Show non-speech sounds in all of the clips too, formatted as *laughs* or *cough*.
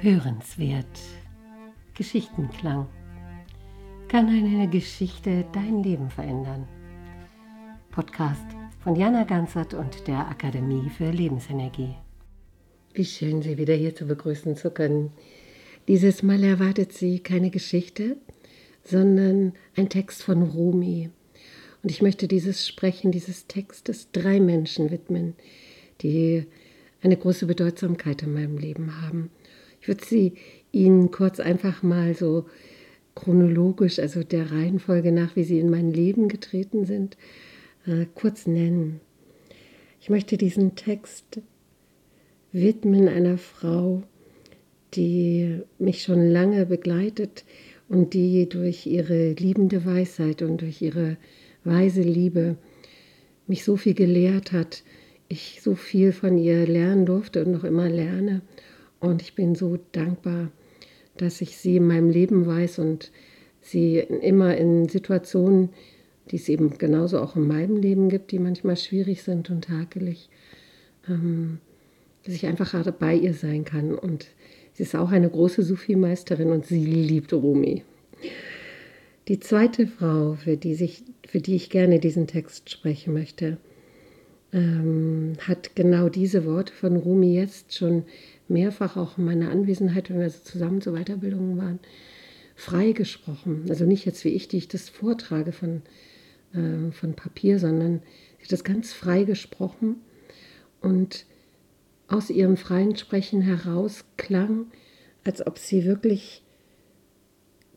Hörenswert. Geschichtenklang. Kann eine Geschichte dein Leben verändern? Podcast von Jana Ganzert und der Akademie für Lebensenergie. Wie schön, Sie wieder hier zu begrüßen zu können. Dieses Mal erwartet Sie keine Geschichte, sondern ein Text von Rumi. Und ich möchte dieses Sprechen dieses Textes drei Menschen widmen, die eine große Bedeutsamkeit in meinem Leben haben. Ich würde sie Ihnen kurz einfach mal so chronologisch, also der Reihenfolge nach, wie sie in mein Leben getreten sind, äh, kurz nennen. Ich möchte diesen Text widmen einer Frau, die mich schon lange begleitet und die durch ihre liebende Weisheit und durch ihre weise Liebe mich so viel gelehrt hat, ich so viel von ihr lernen durfte und noch immer lerne und ich bin so dankbar, dass ich sie in meinem Leben weiß und sie immer in Situationen, die es eben genauso auch in meinem Leben gibt, die manchmal schwierig sind und hakelig, ähm, dass ich einfach gerade bei ihr sein kann. Und sie ist auch eine große Sufi-Meisterin und sie liebt Rumi. Die zweite Frau, für die, sich, für die ich gerne diesen Text sprechen möchte, ähm, hat genau diese Worte von Rumi jetzt schon mehrfach auch in meiner Anwesenheit, wenn wir zusammen zur Weiterbildung waren, freigesprochen. Also nicht jetzt wie ich, die ich das vortrage von, äh, von Papier, sondern sie hat das ganz frei gesprochen und aus ihrem freien Sprechen heraus klang, als ob sie wirklich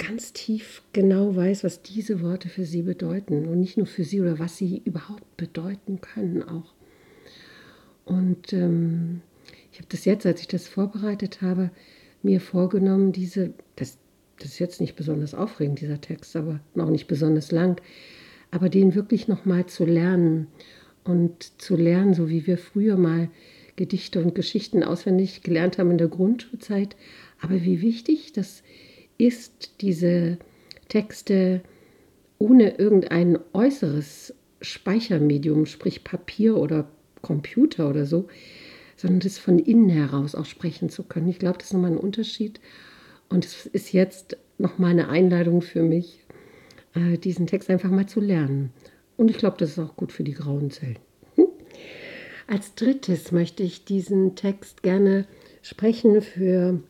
ganz tief genau weiß, was diese Worte für sie bedeuten und nicht nur für sie oder was sie überhaupt bedeuten können auch. Und ähm, ich habe das jetzt, als ich das vorbereitet habe, mir vorgenommen, diese, das, das ist jetzt nicht besonders aufregend, dieser Text, aber noch nicht besonders lang, aber den wirklich nochmal zu lernen und zu lernen, so wie wir früher mal Gedichte und Geschichten auswendig gelernt haben in der Grundschulzeit. Aber wie wichtig das ist, diese Texte ohne irgendein äußeres Speichermedium, sprich Papier oder Computer oder so, sondern das von innen heraus auch sprechen zu können. Ich glaube, das ist nochmal ein Unterschied. Und es ist jetzt nochmal eine Einladung für mich, äh, diesen Text einfach mal zu lernen. Und ich glaube, das ist auch gut für die grauen Zellen. Hm? Als drittes möchte ich diesen Text gerne sprechen für,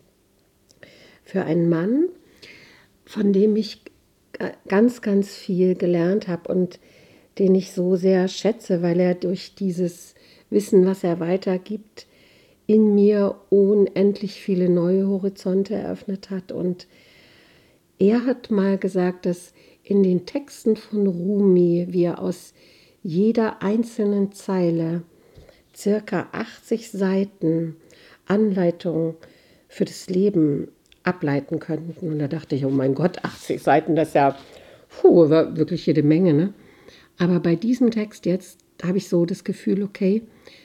für einen Mann, von dem ich ganz, ganz viel gelernt habe und den ich so sehr schätze, weil er durch dieses Wissen, was er weitergibt, in mir unendlich viele neue Horizonte eröffnet hat. Und er hat mal gesagt, dass in den Texten von Rumi wir aus jeder einzelnen Zeile circa 80 Seiten Anleitung für das Leben ableiten könnten. Und da dachte ich, oh mein Gott, 80 Seiten, das ist ja puh, war wirklich jede Menge. Ne? Aber bei diesem Text jetzt habe ich so das Gefühl, okay,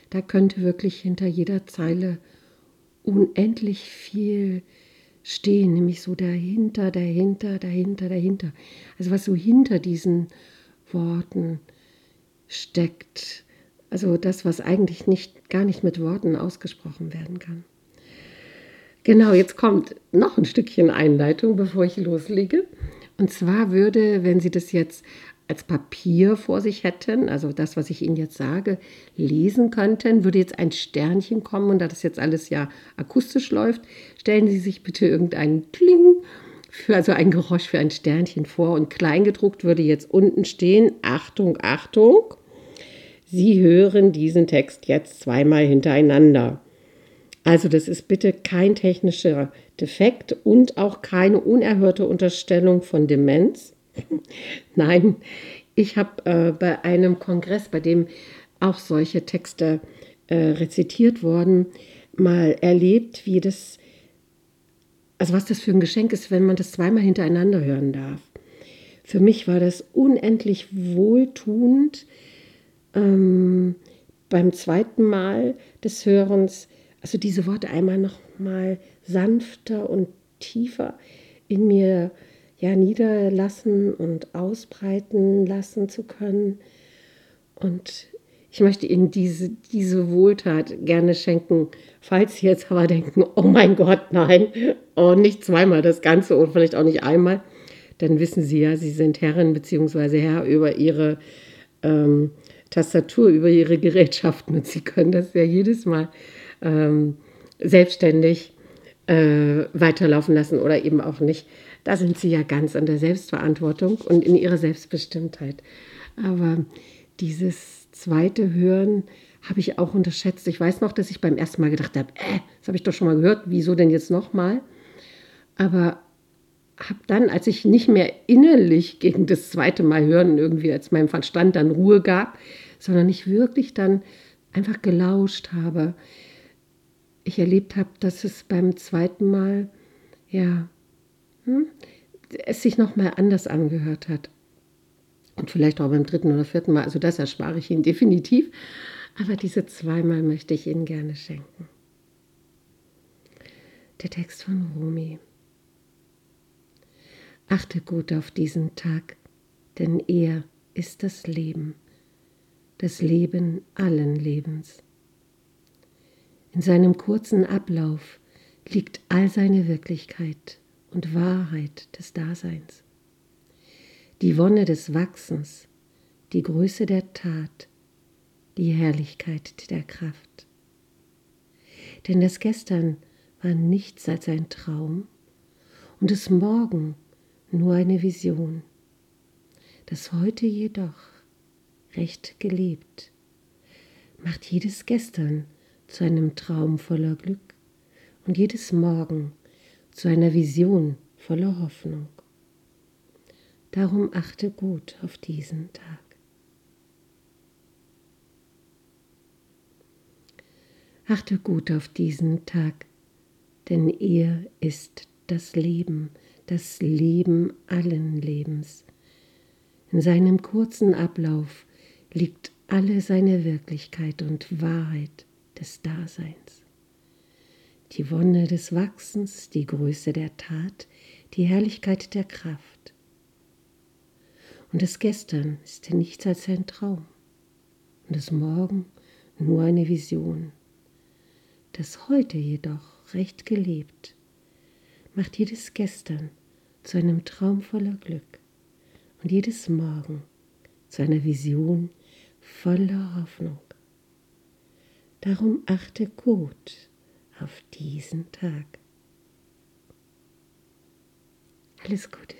da könnte wirklich hinter jeder Zeile unendlich viel stehen, nämlich so dahinter, dahinter, dahinter, dahinter. Also was so hinter diesen Worten steckt. Also das, was eigentlich nicht, gar nicht mit Worten ausgesprochen werden kann. Genau, jetzt kommt noch ein Stückchen Einleitung, bevor ich loslege. Und zwar würde, wenn Sie das jetzt als Papier vor sich hätten, also das, was ich Ihnen jetzt sage, lesen könnten, würde jetzt ein Sternchen kommen und da das jetzt alles ja akustisch läuft, stellen Sie sich bitte irgendeinen Kling, für, also ein Geräusch für ein Sternchen vor und kleingedruckt würde jetzt unten stehen, Achtung, Achtung, Sie hören diesen Text jetzt zweimal hintereinander. Also das ist bitte kein technischer Defekt und auch keine unerhörte Unterstellung von Demenz *laughs* Nein, ich habe äh, bei einem Kongress, bei dem auch solche Texte äh, rezitiert wurden, mal erlebt, wie das, also was das für ein Geschenk ist, wenn man das zweimal hintereinander hören darf. Für mich war das unendlich wohltuend, ähm, beim zweiten Mal des Hörens, also diese Worte einmal noch mal sanfter und tiefer in mir ja, niederlassen und ausbreiten lassen zu können. Und Ich möchte Ihnen diese, diese Wohltat gerne schenken, falls Sie jetzt aber denken, oh mein Gott, nein, oh, nicht zweimal das Ganze oder vielleicht auch nicht einmal, dann wissen Sie ja, Sie sind Herrin bzw. Herr über Ihre ähm, Tastatur, über Ihre Gerätschaften und Sie können das ja jedes Mal ähm, selbstständig äh, weiterlaufen lassen oder eben auch nicht. Da sind sie ja ganz an der Selbstverantwortung und in ihrer Selbstbestimmtheit. Aber dieses zweite Hören habe ich auch unterschätzt. Ich weiß noch, dass ich beim ersten Mal gedacht habe, äh, das habe ich doch schon mal gehört, wieso denn jetzt nochmal? Aber habe dann, als ich nicht mehr innerlich gegen das zweite Mal hören irgendwie, als meinem Verstand dann Ruhe gab, sondern ich wirklich dann einfach gelauscht habe, ich erlebt habe, dass es beim zweiten Mal, ja, hm, es sich nochmal anders angehört hat. Und vielleicht auch beim dritten oder vierten Mal, also das erspare ich Ihnen definitiv. Aber diese zweimal möchte ich Ihnen gerne schenken. Der Text von Rumi. Achte gut auf diesen Tag, denn er ist das Leben, das Leben allen Lebens. In seinem kurzen Ablauf liegt all seine Wirklichkeit und Wahrheit des Daseins. Die Wonne des Wachsens, die Größe der Tat, die Herrlichkeit der Kraft. Denn das Gestern war nichts als ein Traum und das Morgen nur eine Vision. Das Heute jedoch, recht gelebt, macht jedes Gestern zu einem Traum voller Glück und jedes Morgen zu einer Vision voller Hoffnung. Darum achte gut auf diesen Tag. Achte gut auf diesen Tag, denn er ist das Leben, das Leben allen Lebens. In seinem kurzen Ablauf liegt alle seine Wirklichkeit und Wahrheit des Daseins. Die Wonne des Wachsens, die Größe der Tat, die Herrlichkeit der Kraft. Und das Gestern ist nichts als ein Traum und das Morgen nur eine Vision. Das Heute jedoch recht gelebt macht jedes Gestern zu einem Traum voller Glück und jedes Morgen zu einer Vision voller Hoffnung. Darum achte gut auf diesen Tag. Alles Gute